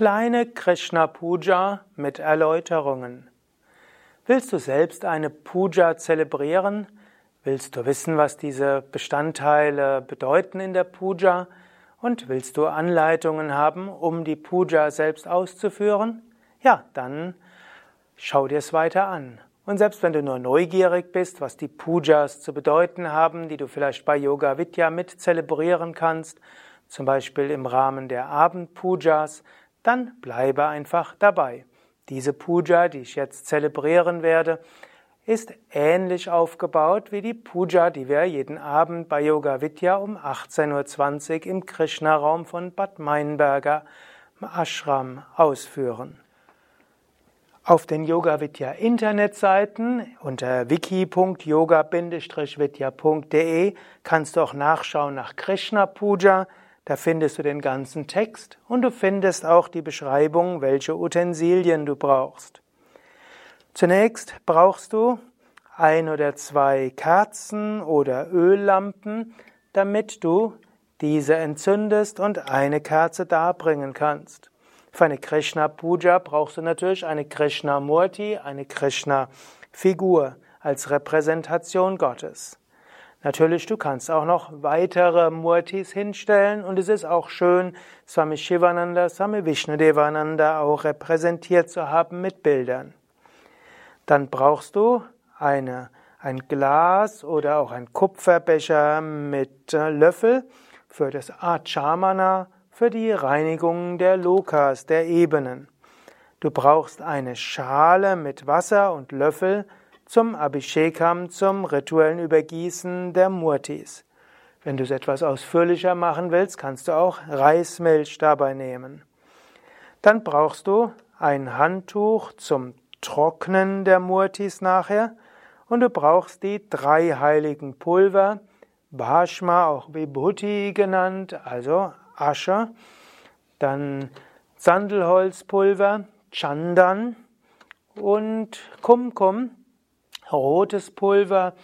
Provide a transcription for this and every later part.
Kleine Krishna Puja mit Erläuterungen. Willst du selbst eine Puja zelebrieren? Willst du wissen, was diese Bestandteile bedeuten in der Puja? Und willst du Anleitungen haben, um die Puja selbst auszuführen? Ja, dann schau dir es weiter an. Und selbst wenn du nur neugierig bist, was die Pujas zu bedeuten haben, die du vielleicht bei Yoga Vidya mit zelebrieren kannst, zum Beispiel im Rahmen der Abendpujas, dann bleibe einfach dabei. Diese Puja, die ich jetzt zelebrieren werde, ist ähnlich aufgebaut wie die Puja, die wir jeden Abend bei Yoga Vidya um 18.20 Uhr im Krishna-Raum von Bad Meinberger Ashram ausführen. Auf den Yoga Vidya Internetseiten unter wiki.yoga-vidya.de kannst du auch nachschauen nach Krishna Puja. Da findest du den ganzen Text und du findest auch die Beschreibung, welche Utensilien du brauchst. Zunächst brauchst du ein oder zwei Kerzen oder Öllampen, damit du diese entzündest und eine Kerze darbringen kannst. Für eine Krishna Puja brauchst du natürlich eine Krishna Murti, eine Krishna Figur als Repräsentation Gottes. Natürlich, du kannst auch noch weitere Murtis hinstellen und es ist auch schön, Swami Shivananda, Swami Vishnudevananda auch repräsentiert zu haben mit Bildern. Dann brauchst du eine, ein Glas oder auch ein Kupferbecher mit äh, Löffel für das Achamana, für die Reinigung der Lokas, der Ebenen. Du brauchst eine Schale mit Wasser und Löffel, zum Abhishekam, zum rituellen Übergießen der Murtis. Wenn du es etwas ausführlicher machen willst, kannst du auch Reismilch dabei nehmen. Dann brauchst du ein Handtuch zum Trocknen der Murtis nachher und du brauchst die drei heiligen Pulver, Bhashma, auch Vibhuti genannt, also Asche, dann Sandelholzpulver, Chandan und Kumkum rotes Pulver,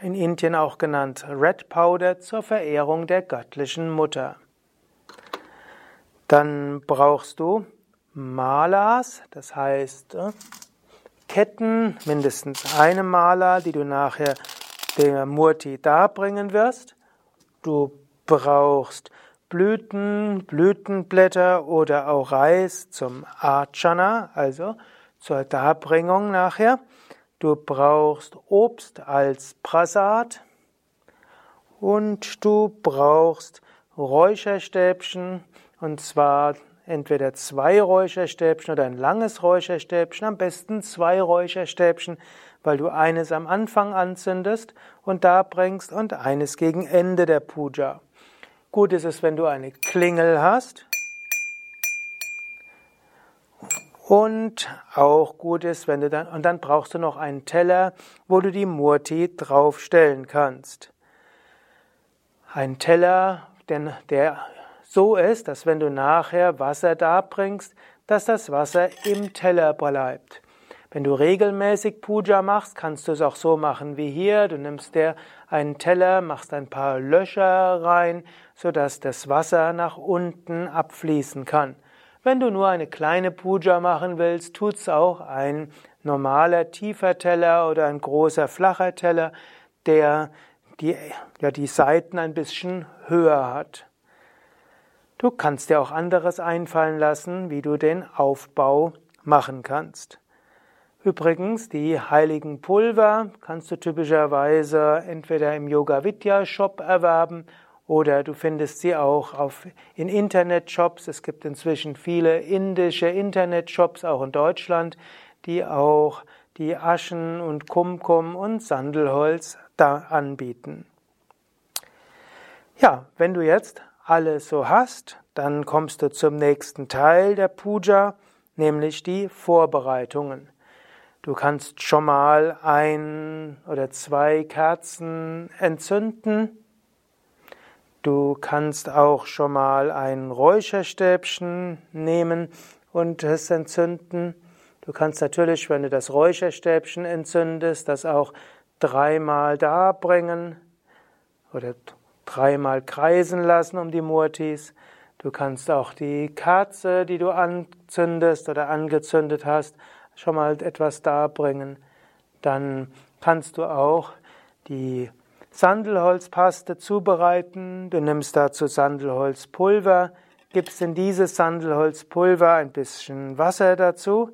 in Indien auch genannt Red Powder, zur Verehrung der göttlichen Mutter. Dann brauchst du Malas, das heißt äh, Ketten, mindestens eine Mala, die du nachher der Murti darbringen wirst. Du brauchst Blüten, Blütenblätter oder auch Reis zum Archana, also zur Darbringung nachher. Du brauchst Obst als Prasad und du brauchst Räucherstäbchen und zwar entweder zwei Räucherstäbchen oder ein langes Räucherstäbchen, am besten zwei Räucherstäbchen, weil du eines am Anfang anzündest und da bringst und eines gegen Ende der Puja. Gut ist es, wenn du eine Klingel hast Und auch gut ist, wenn du dann, und dann brauchst du noch einen Teller, wo du die Murti draufstellen kannst. Ein Teller, denn der so ist, dass wenn du nachher Wasser darbringst, dass das Wasser im Teller bleibt. Wenn du regelmäßig Puja machst, kannst du es auch so machen wie hier. Du nimmst dir einen Teller, machst ein paar Löcher rein, sodass das Wasser nach unten abfließen kann. Wenn du nur eine kleine Puja machen willst, tut's auch ein normaler tiefer Teller oder ein großer flacher Teller, der die, ja, die Seiten ein bisschen höher hat. Du kannst dir auch anderes einfallen lassen, wie du den Aufbau machen kannst. Übrigens, die heiligen Pulver kannst du typischerweise entweder im Yoga Vidya Shop erwerben oder du findest sie auch auf, in Internetshops. Es gibt inzwischen viele indische Internetshops, auch in Deutschland, die auch die Aschen und Kumkum und Sandelholz da anbieten. Ja, wenn du jetzt alles so hast, dann kommst du zum nächsten Teil der Puja, nämlich die Vorbereitungen. Du kannst schon mal ein oder zwei Kerzen entzünden Du kannst auch schon mal ein Räucherstäbchen nehmen und es entzünden. Du kannst natürlich, wenn du das Räucherstäbchen entzündest, das auch dreimal darbringen oder dreimal kreisen lassen um die Murtis. Du kannst auch die Kerze, die du anzündest oder angezündet hast, schon mal etwas darbringen. Dann kannst du auch die Sandelholzpaste zubereiten. Du nimmst dazu Sandelholzpulver, gibst in dieses Sandelholzpulver ein bisschen Wasser dazu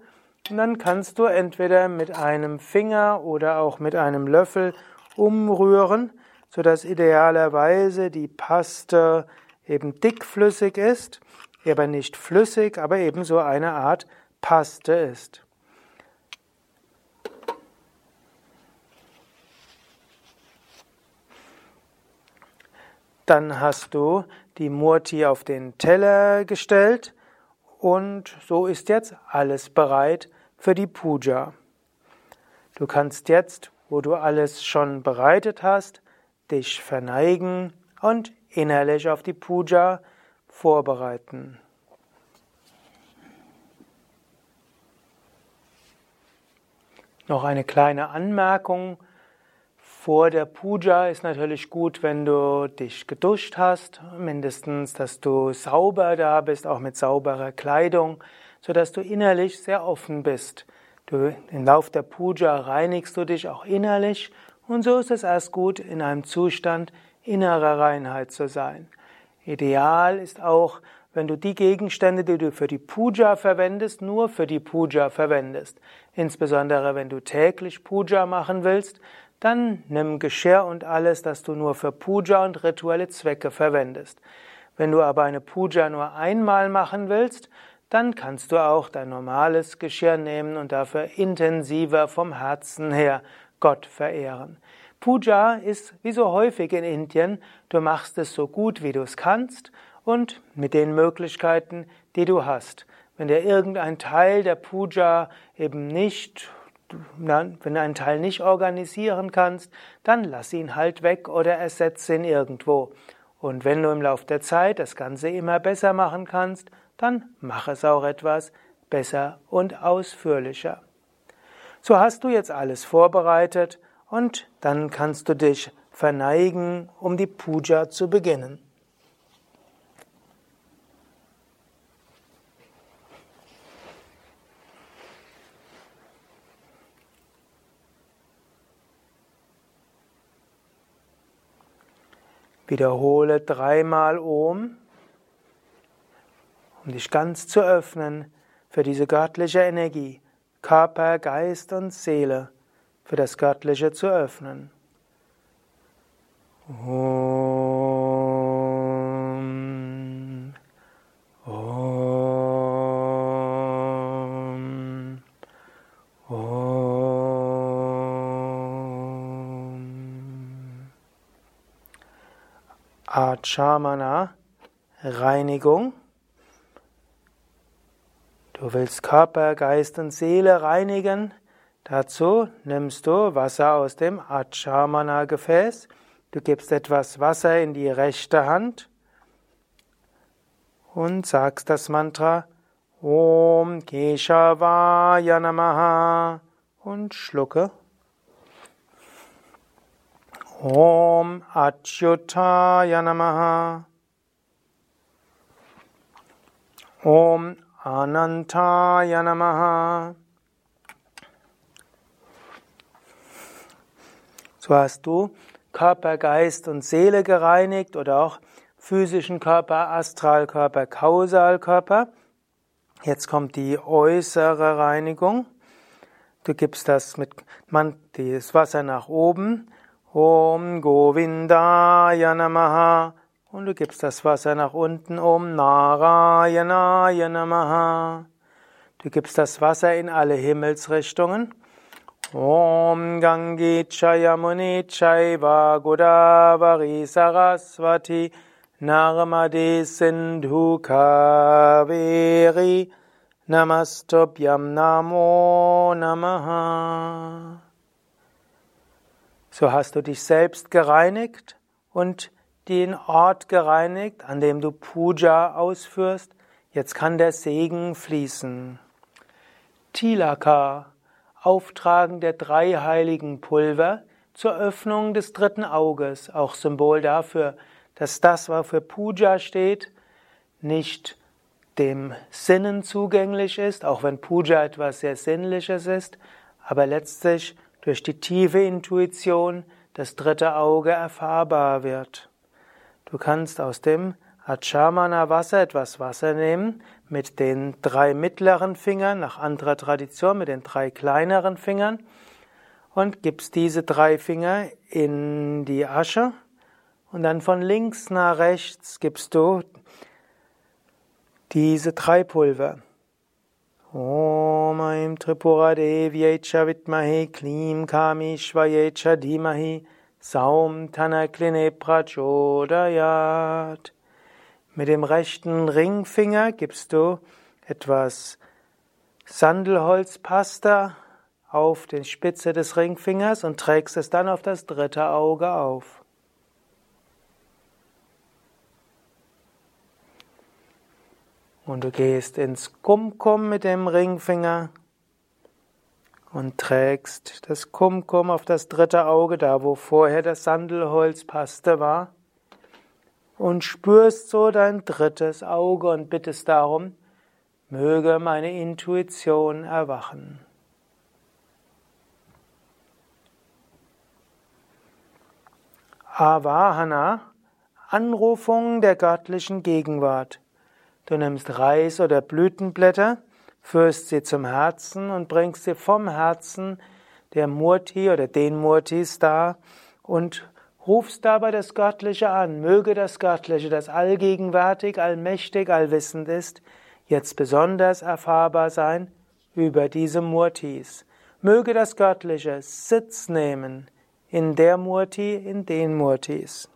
und dann kannst du entweder mit einem Finger oder auch mit einem Löffel umrühren, sodass idealerweise die Paste eben dickflüssig ist, aber nicht flüssig, aber eben so eine Art Paste ist. Dann hast du die Murti auf den Teller gestellt und so ist jetzt alles bereit für die Puja. Du kannst jetzt, wo du alles schon bereitet hast, dich verneigen und innerlich auf die Puja vorbereiten. Noch eine kleine Anmerkung vor der Puja ist natürlich gut, wenn du dich geduscht hast, mindestens, dass du sauber da bist, auch mit sauberer Kleidung, so dass du innerlich sehr offen bist. Du, im Lauf der Puja reinigst du dich auch innerlich und so ist es erst gut, in einem Zustand innerer Reinheit zu sein. Ideal ist auch, wenn du die Gegenstände, die du für die Puja verwendest, nur für die Puja verwendest. Insbesondere wenn du täglich Puja machen willst, dann nimm Geschirr und alles, das du nur für Puja und rituelle Zwecke verwendest. Wenn du aber eine Puja nur einmal machen willst, dann kannst du auch dein normales Geschirr nehmen und dafür intensiver vom Herzen her Gott verehren. Puja ist wie so häufig in Indien, du machst es so gut wie du es kannst und mit den Möglichkeiten, die du hast. Wenn dir irgendein Teil der Puja eben nicht wenn du einen Teil nicht organisieren kannst, dann lass ihn halt weg oder ersetze ihn irgendwo. Und wenn du im Laufe der Zeit das Ganze immer besser machen kannst, dann mach es auch etwas besser und ausführlicher. So hast du jetzt alles vorbereitet und dann kannst du dich verneigen, um die Puja zu beginnen. Wiederhole dreimal Om, um dich ganz zu öffnen für diese göttliche Energie, Körper, Geist und Seele, für das Göttliche zu öffnen. Om. Achamana, Reinigung. Du willst Körper, Geist und Seele reinigen. Dazu nimmst du Wasser aus dem Achamana Gefäß. Du gibst etwas Wasser in die rechte Hand und sagst das Mantra Om Keshavaya Namaha und schlucke. Om Achyutaya Namaha. Om Anantaya Namaha. So hast du Körper, Geist und Seele gereinigt oder auch physischen Körper, Astralkörper, Kausalkörper. Jetzt kommt die äußere Reinigung. Du gibst das mit das Wasser nach oben Om Govindaya Namaha. Und du gibst das Wasser nach unten. Om Narayanaya Namaha. Du gibst das Wasser in alle Himmelsrichtungen. Om Gange Chayamuni Chaiva Godavari Saraswati Narmade Sindhu Kaveri Namastobhyam Namo Namaha. So hast du dich selbst gereinigt und den Ort gereinigt, an dem du Puja ausführst. Jetzt kann der Segen fließen. Tilaka, Auftragen der drei heiligen Pulver zur Öffnung des dritten Auges, auch Symbol dafür, dass das, was für Puja steht, nicht dem Sinnen zugänglich ist, auch wenn Puja etwas sehr Sinnliches ist, aber letztlich durch die tiefe Intuition das dritte Auge erfahrbar wird. Du kannst aus dem Achamana Wasser etwas Wasser nehmen, mit den drei mittleren Fingern, nach anderer Tradition mit den drei kleineren Fingern, und gibst diese drei Finger in die Asche und dann von links nach rechts gibst du diese drei Pulver. Om Aim Tripura Devyecha Vitmahe Klim Kami Shvayecha Dimahi Saum Tanakline Prachodayat. Mit dem rechten Ringfinger gibst du etwas Sandelholzpasta auf die Spitze des Ringfingers und trägst es dann auf das dritte Auge auf. Und du gehst ins Kumkum mit dem Ringfinger und trägst das Kumkum auf das dritte Auge, da wo vorher das Sandelholzpaste war, und spürst so dein drittes Auge und bittest darum, möge meine Intuition erwachen. Avahana, Anrufung der göttlichen Gegenwart. Du nimmst Reis oder Blütenblätter, führst sie zum Herzen und bringst sie vom Herzen der Murti oder den Murtis da und rufst dabei das Göttliche an. Möge das Göttliche, das allgegenwärtig, allmächtig, allwissend ist, jetzt besonders erfahrbar sein über diese Murtis. Möge das Göttliche Sitz nehmen in der Murti, in den Murtis.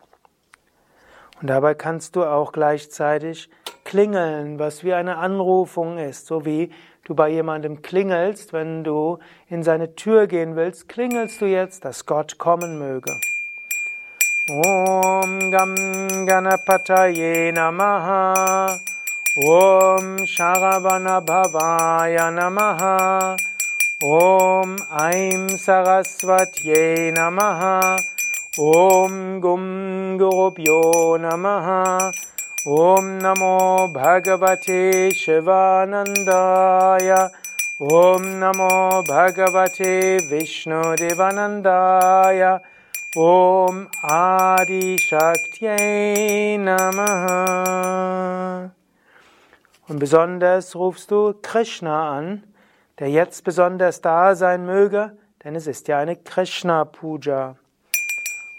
Und dabei kannst du auch gleichzeitig klingeln, was wie eine Anrufung ist, so wie du bei jemandem klingelst, wenn du in seine Tür gehen willst, klingelst du jetzt, dass Gott kommen möge. Om Gam Ganapataye Namaha. Om Sharavana Bhavaya Namaha. Om Aim Sarasvatye Namaha. Om Gum Gurubhyo Namaha ॐ नमो भगवते शिवानन्दाय। ॐ नमो भगवते विष्णुदेवानन्दाय। ॐ आदिशक्त्यै नमः। Und besonders rufst du Krishna an, der jetzt besonders da sein möge, denn es ist ja eine Krishna-Puja.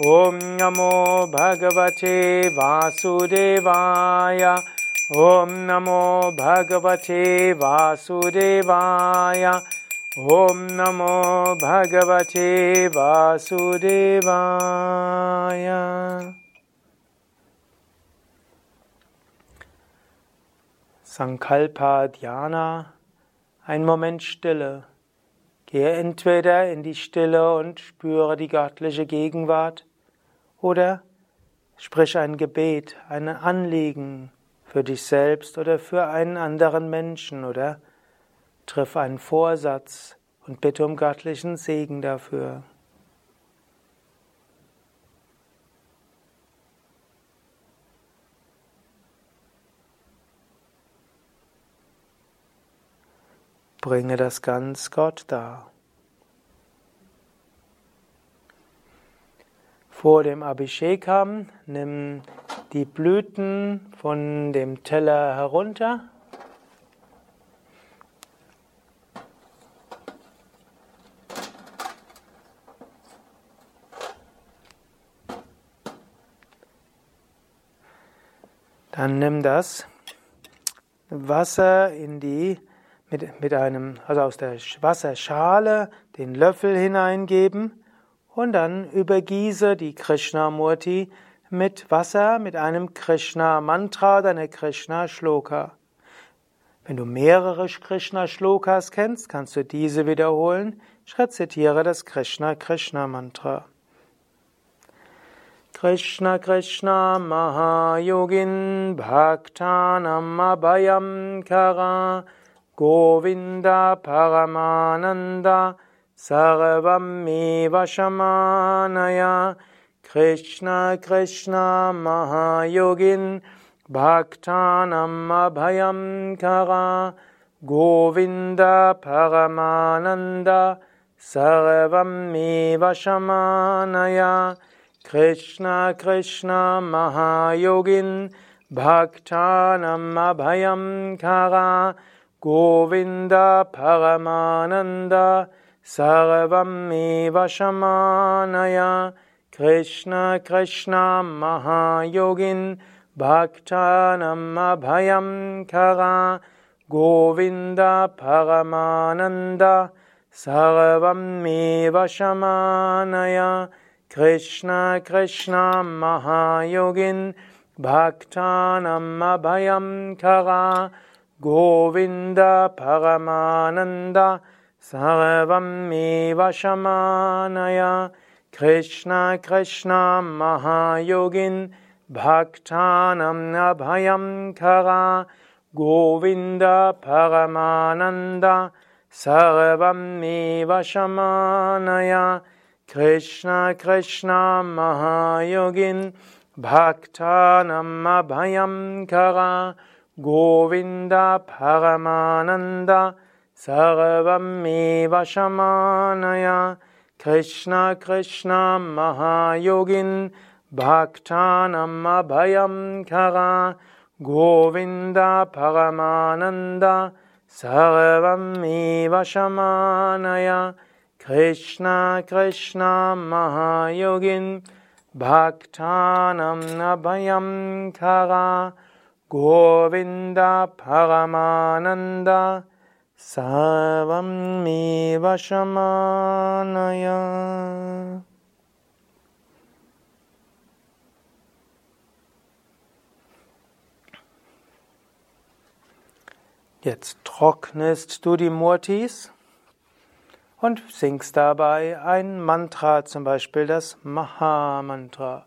ॐ नमो भगवते वासुदेवाय ॐ नमो भगवते वासुदेवाय ॐ नमो भगवते वासुदेवाय Sankalpa Dhyana, ein Moment Stille. Gehe entweder in die Stille und spüre die göttliche Gegenwart oder sprich ein Gebet, ein Anliegen für dich selbst oder für einen anderen Menschen oder triff einen Vorsatz und bitte um göttlichen Segen dafür. Bringe das ganz Gott dar. Vor dem Abhishekam nimm die Blüten von dem Teller herunter. Dann nimm das Wasser in die mit, mit einem, also aus der Wasserschale den Löffel hineingeben und dann übergieße die Krishna-Murti mit Wasser, mit einem Krishna-Mantra oder Krishna-Shloka. Wenn du mehrere Krishna-Shlokas kennst, kannst du diese wiederholen. Ich rezitiere das Krishna-Krishna-Mantra. Krishna Krishna Mahayogin Bhaktanam Abhayam Kara Govinda Paramananda Sarvam Shamanaya Krishna Krishna Mahayogin Bhaktanam Abhayam Kara Govinda Paramananda Sarvam Shamanaya Krishna Krishna Mahayogin Bhaktanam Abhayam Kara गोविन्दभगमानन्द सर्वमेव शमानय। कृष्ण कृष्ण महायोगिन् अभयं खगा गोविन्द भगमानन्द सर्वं मे शमानय कृष्णकृष्णां महायुगिन् भक्तान् अभयं खगा गोविन्दभगमानन्द सर्वं मे वा शमानय। कृष्ण कृष्ण महायोगिन् भक्तानम् अभयं खगा गोविन्द भगमानन्द सर्वं मे वा कृष्ण कृष्णकृष्ण महायुगिन् भक्तानम् अभयं खगा Govinda Paramananda Sarvam Shamanaya Krishna Krishna Mahayogin Bhaktanam Abhayam Kara Govinda Paramananda Sarvam Shamanaya Krishna Krishna Mahayogin Bhaktanam Abhayam Kara Govinda Paramananda Sarvam Shamanaya Jetzt trocknest du die Murtis und singst dabei ein Mantra, zum Beispiel das Maha-Mantra.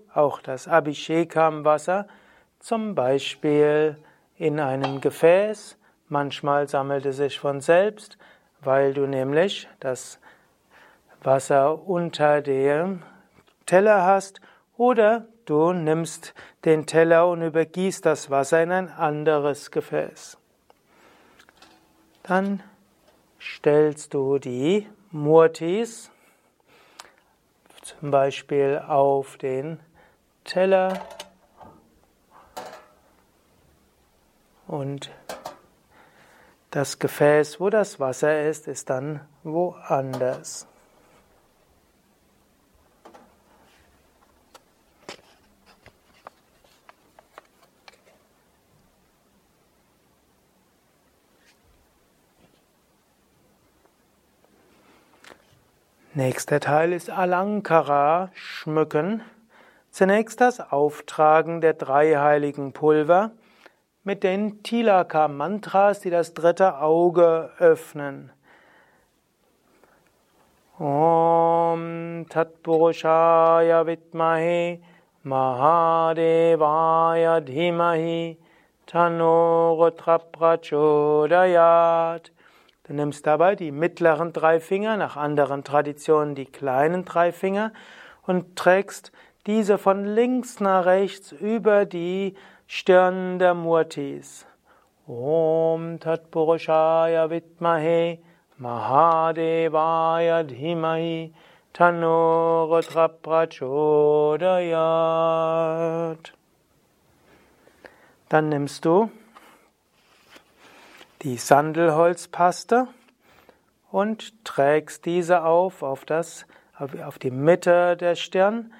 auch das Abhishekam-Wasser, zum Beispiel in einem Gefäß. Manchmal sammelt es sich von selbst, weil du nämlich das Wasser unter dem Teller hast oder du nimmst den Teller und übergießt das Wasser in ein anderes Gefäß. Dann stellst du die Murtis zum Beispiel auf den Teller und das Gefäß, wo das Wasser ist, ist dann woanders. Nächster Teil ist Alankara, schmücken. Zunächst das Auftragen der drei heiligen Pulver mit den Tilaka Mantras, die das dritte Auge öffnen. Om Tat Purushaya Vidmahe Mahadevaya Dhimahi Tano Prachodayat Du nimmst dabei die mittleren drei Finger, nach anderen Traditionen die kleinen drei Finger und trägst diese von links nach rechts über die Stirn der Murtis. Om Tat Purushaya Vidmahe Mahadevaya Dhimahi Tanuratra Prachodayat. Dann nimmst du die Sandelholzpaste und trägst diese auf auf, das, auf die Mitte der Stirn,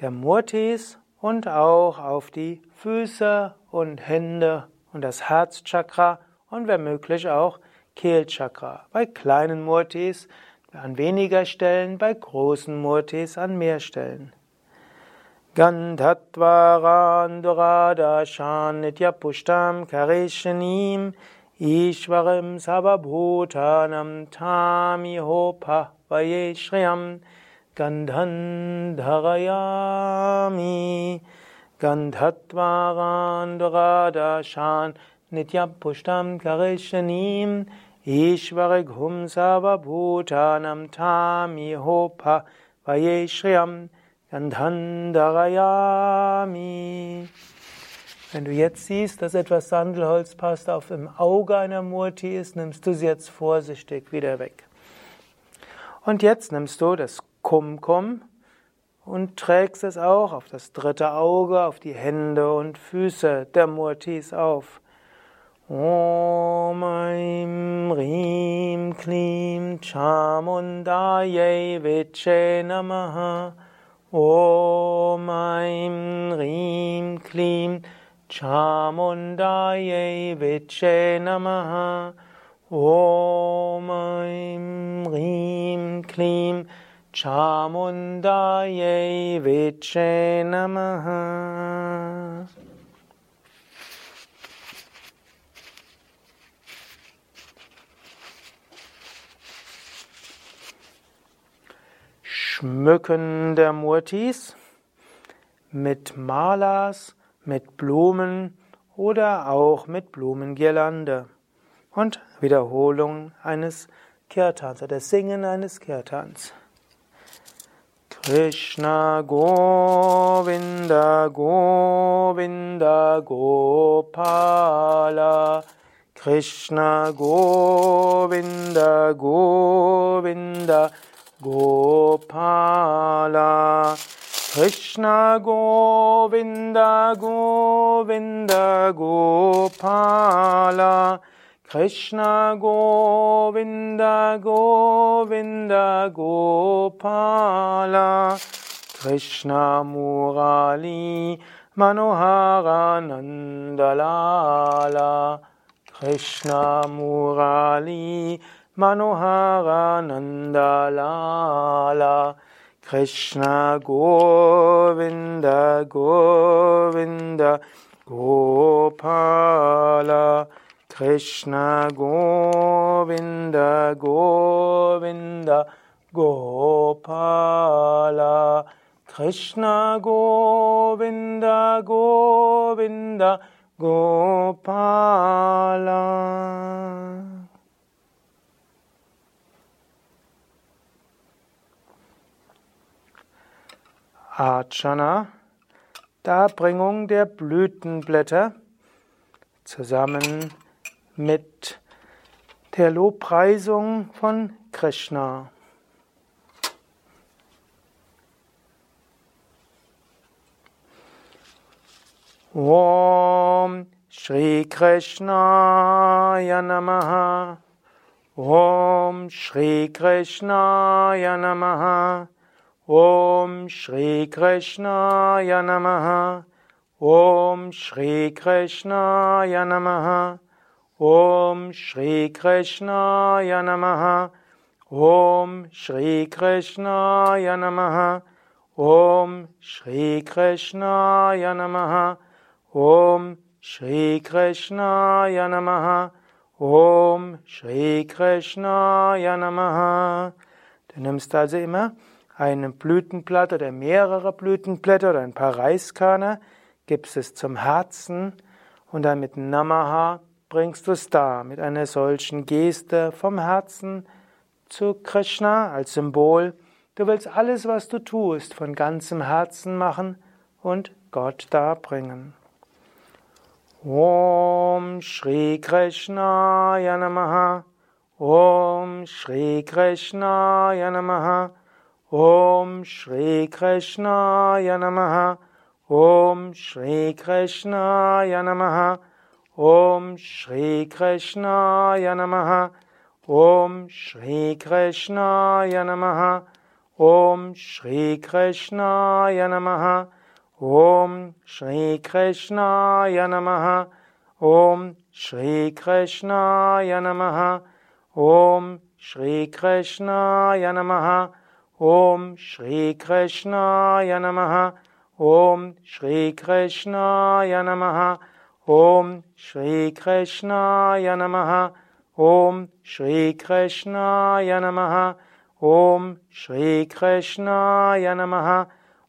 der Murtis und auch auf die Füße und Hände und das Herzchakra und wenn möglich auch Kehlchakra. Bei kleinen Murtis an weniger Stellen, bei großen Murtis an mehr Stellen. Gandhatvarandurada Nityapushtam Karishanim Ishvaram Sababhutanam Tamihopa Gandhandharayami. Gandhatvarandradashan Nityapushtam Karishanim. Ishvarighum Sababhutanam Tamihopa Vayeshriyam. Gandhandharayami. Wenn du jetzt siehst, dass etwas Sandelholzpaste auf dem Auge einer Murti ist, nimmst du sie jetzt vorsichtig wieder weg. Und jetzt nimmst du das Kumkum und trägst es auch auf das dritte Auge, auf die Hände und Füße. Der Murtis auf. Om Aim Rim Klim Chamundaye Viche Namaha. Om Aim Rim Klim Chamundaye Viche Namaha. Om Aim Rim Klim Chamundaye Viche Namaha Schmücken der Murtis mit Malas mit Blumen oder auch mit Blumengirlande und Wiederholung eines Kirtans oder Singen eines Kirtans. Krishna Govinda Govinda Gopala. Krishna Govinda Govinda Gopala. Krishna Govinda Govinda Gopala Krishna Govinda Govinda Gopala. Krishna Murali Manohara Nandalala Krishna Murali Manohara Nandalala Krishna Govinda Govinda Gopala Krishna Govinda Govinda Gopala. Krishna Govinda Govinda Gopala. Archana, Darbringung der Blütenblätter. Zusammen mit der Lobpreisung von Krishna. Om Shri Krishna Namaha. Om Shri Krishna Namaha. Om Shri Krishna Namaha. Om Shri Krishna Namaha Om Shri Krishna Namaha. Om Shri Krishna Namaha. Om Shri Krishna Namaha. Om Shri Krishna Namaha. Om Shri Krishna Namaha. Du nimmst also immer ein Blütenblatt oder mehrere Blütenblätter oder ein paar Reiskörner, gibst es zum Herzen und dann mit Namaha bringst du es dar mit einer solchen Geste vom Herzen zu Krishna als Symbol. Du willst alles, was du tust, von ganzem Herzen machen und Gott darbringen. Om Shri Krishna Yanamaha Om Shri Krishna Yanamaha Om Shri Krishna Yanamaha Om Shri Krishna Yanamaha Om Shri Krishna Yanamaha Om Shri Krishna Yanamaha Om Shri Krishna Yanamaha Om Shri Krishna Yanamaha Om Shri Krishna Yanamaha Om Shri Krishna Yanamaha Om Shri Krishna Yanamaha Om Shri Krishna Yanamaha ॐ श्रीकृष्णाय नमः। ॐ श्रीकृष्णाय नमः। ॐ श्रीकृष्णाय नमः।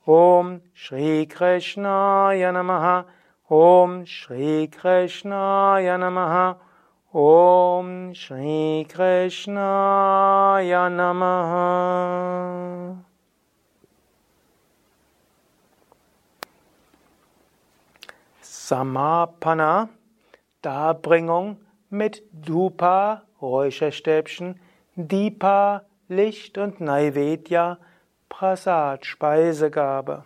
ॐ श्रीकृष्णाय नमः। ॐ श्रीकृष्णाय नमः। ॐ श्रीकृष्णाय नमः। Samapana, Darbringung mit Dupa, Räucherstäbchen, Dipa, Licht und Naivedya, Prasad, Speisegabe.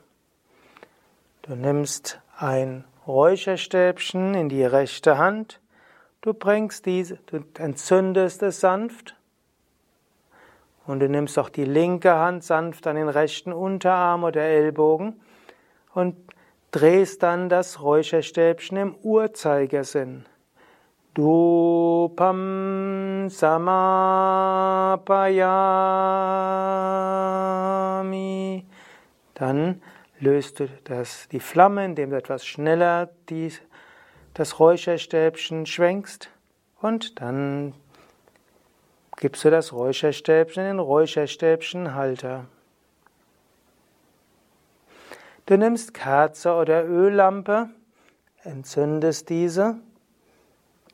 Du nimmst ein Räucherstäbchen in die rechte Hand, du bringst diese, du entzündest es sanft und du nimmst auch die linke Hand sanft an den rechten Unterarm oder Ellbogen und drehst dann das Räucherstäbchen im Uhrzeigersinn. Dupam samapayami. Dann löst du das, die Flamme, indem du etwas schneller die, das Räucherstäbchen schwenkst und dann gibst du das Räucherstäbchen in den Räucherstäbchenhalter. Du nimmst Kerze oder Öllampe, entzündest diese,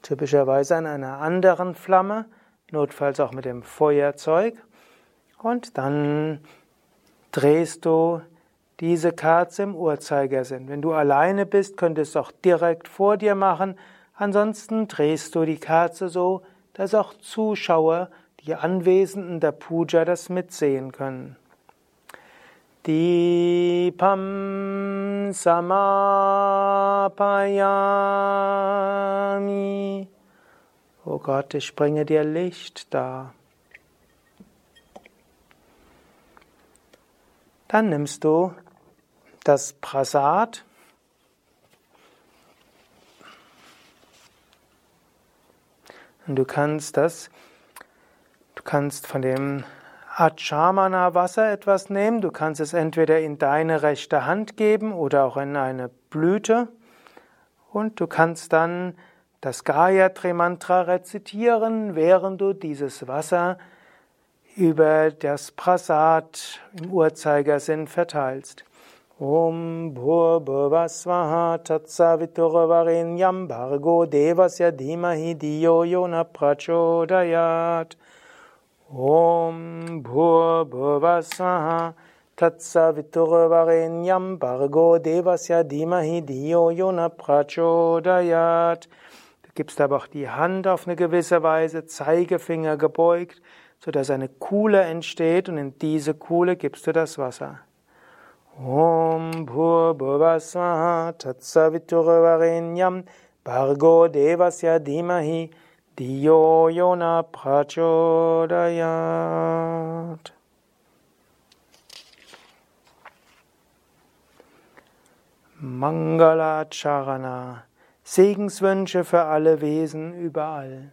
typischerweise an einer anderen Flamme, notfalls auch mit dem Feuerzeug, und dann drehst du diese Kerze im Uhrzeigersinn. Wenn du alleine bist, könntest du es auch direkt vor dir machen, ansonsten drehst du die Kerze so, dass auch Zuschauer, die Anwesenden der Puja das mitsehen können. Deepam samapayami. O Gott, ich bringe dir Licht dar. Dann nimmst du das Prasad. Und du kannst das, du kannst von dem Achamana Wasser etwas nehmen. Du kannst es entweder in deine rechte Hand geben oder auch in eine Blüte. Und du kannst dann das Gayatri Mantra rezitieren, während du dieses Wasser über das Prasad im Uhrzeigersinn verteilst. Om Bhurbhuvasvaha Tatsaviturvarenyam Bhargo Devasya Dhimahi Diyo Yona Prachodayat Om Bhuvasvaha Tatsaviturvarenyam Bargo Devasya Dimahi Diyo Yona Prachodayat. Du gibst aber auch die Hand auf eine gewisse Weise, Zeigefinger gebeugt, sodass eine Kuhle entsteht und in diese Kuhle gibst du das Wasser. Om Bhuvasvaha Tatsaviturvarenyam Bargo Devasya Dimahi Diyo Yona Prachodayat. Mangala Charana. Segenswünsche für alle Wesen überall.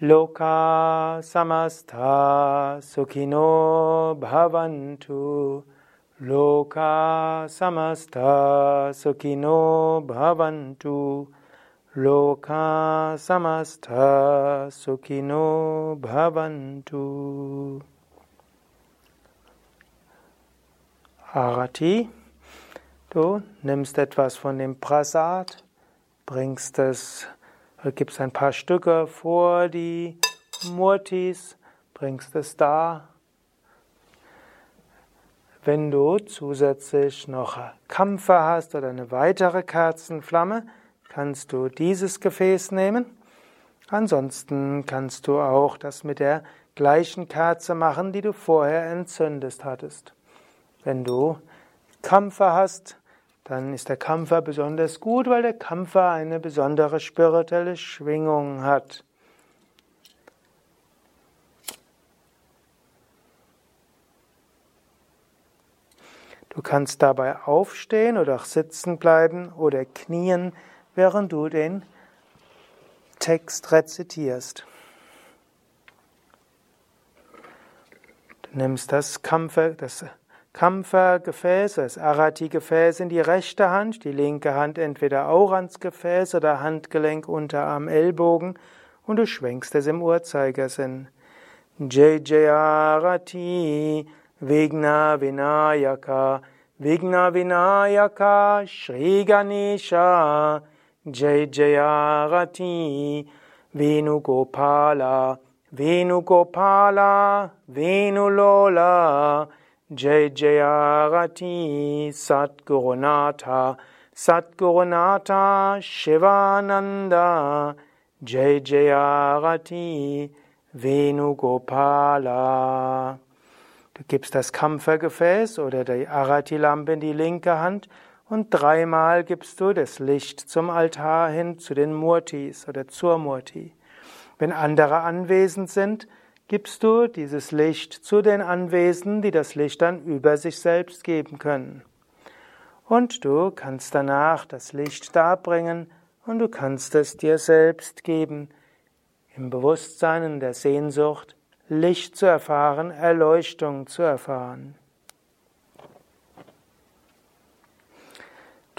Loka Samastha Sukhino Bhavantu. Loka Samastha Sukhino Bhavantu. Loka samastha sukhino bhavantu. Arati, du nimmst etwas von dem Prasad, bringst es gibst ein paar Stücke vor die Murtis, bringst es da. Wenn du zusätzlich noch Kampfer hast oder eine weitere Kerzenflamme, kannst du dieses Gefäß nehmen. Ansonsten kannst du auch das mit der gleichen Kerze machen, die du vorher entzündet hattest. Wenn du Kampfer hast, dann ist der Kampfer besonders gut, weil der Kampfer eine besondere spirituelle Schwingung hat. Du kannst dabei aufstehen oder auch sitzen bleiben oder knien, während du den Text rezitierst. Du nimmst das Kampfer, das Kampfergefäß, das Arati-Gefäß in die rechte Hand, die linke Hand entweder auch ans Gefäß oder Handgelenk, Unterarm, Ellbogen und du schwenkst es im Uhrzeigersinn. Jai Arati Vigna Vinayaka, Vigna Vinayaka, Shri Ganesha, Jai Jayarati, Venugopala, Venugopala, Venulola, Jai Jayarati, Satgurunatha, Satgurunatha, Shivananda, Jai Jayarati, Venugopala. Du gibst das Kampfergefäß oder die Arati-Lampe in die linke Hand und dreimal gibst du das Licht zum Altar hin zu den Murtis oder zur Murti. Wenn andere anwesend sind, gibst du dieses Licht zu den Anwesenden, die das Licht dann über sich selbst geben können. Und du kannst danach das Licht darbringen und du kannst es dir selbst geben, im Bewusstsein in der Sehnsucht, Licht zu erfahren, Erleuchtung zu erfahren.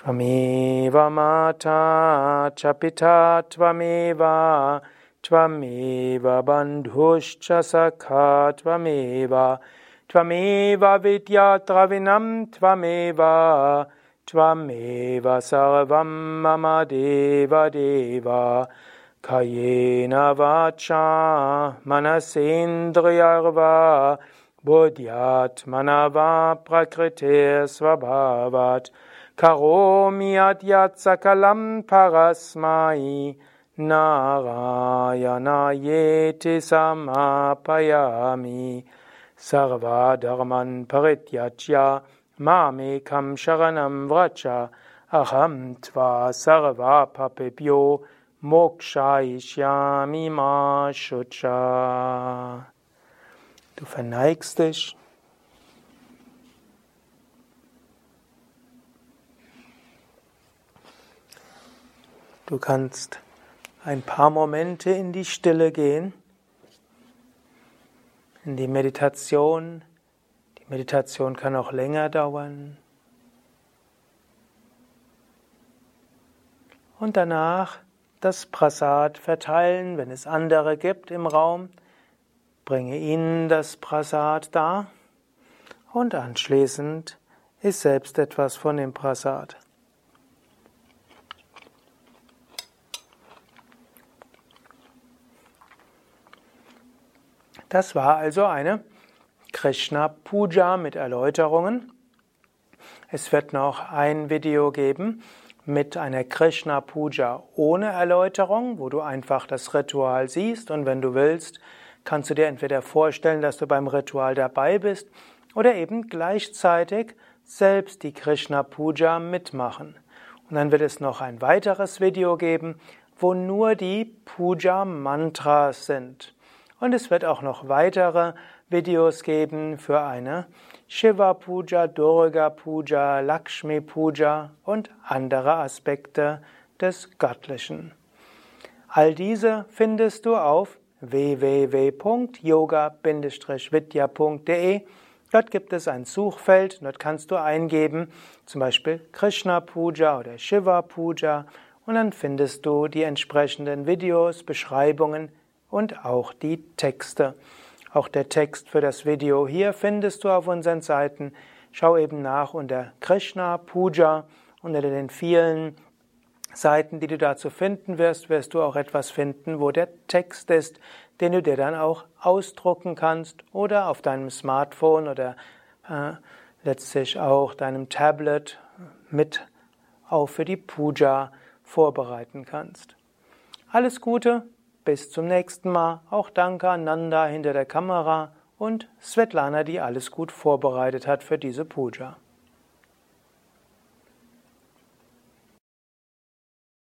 Tvameva Mata Chapita Tvameva Tvameva Bandhuscha Sakha Tvameva Tvameva Vidya Dravinam Tvameva Tvameva Sarvam Mama Deva Deva. Kayena vacha manasendriyarva buddhyat manava prakritir svabhavat karomi adyat sakalam parasmai narayana yeti samapayami sarva dharman parityajya mamekam sharanam vracha aham tva sarva papebhyo Mokshaishyami ma shucha. Du verneigst dich. Du kannst ein paar Momente in die Stille gehen, in die Meditation. Die Meditation kann auch länger dauern. Und danach das Prasad verteilen, wenn es andere gibt im Raum. Bringe ihnen das Prasad dar und anschließend ist selbst etwas von dem Prasad. Das war also eine Krishna Puja mit Erläuterungen. Es wird noch ein Video geben, mit einer Krishna Puja ohne Erläuterung, wo du einfach das Ritual siehst und wenn du willst, kannst du dir entweder vorstellen, dass du beim Ritual dabei bist oder eben gleichzeitig selbst die Krishna Puja mitmachen. Und dann wird es noch ein weiteres Video geben, wo nur die Puja Mantras sind. Und es wird auch noch weitere Videos geben für eine Shiva Puja, Durga Puja, Lakshmi Puja und andere Aspekte des Göttlichen. All diese findest du auf www.yoga-vidya.de. Dort gibt es ein Suchfeld, dort kannst du eingeben, zum Beispiel Krishna Puja oder Shiva Puja, und dann findest du die entsprechenden Videos, Beschreibungen und auch die Texte. Auch der Text für das Video hier findest du auf unseren Seiten. Schau eben nach unter Krishna Puja unter den vielen Seiten, die du dazu finden wirst, wirst du auch etwas finden, wo der Text ist, den du dir dann auch ausdrucken kannst oder auf deinem Smartphone oder äh, letztlich auch deinem Tablet mit auch für die Puja vorbereiten kannst. Alles Gute, bis zum nächsten Mal. Auch danke an Nanda hinter der Kamera und Svetlana, die alles gut vorbereitet hat für diese Puja.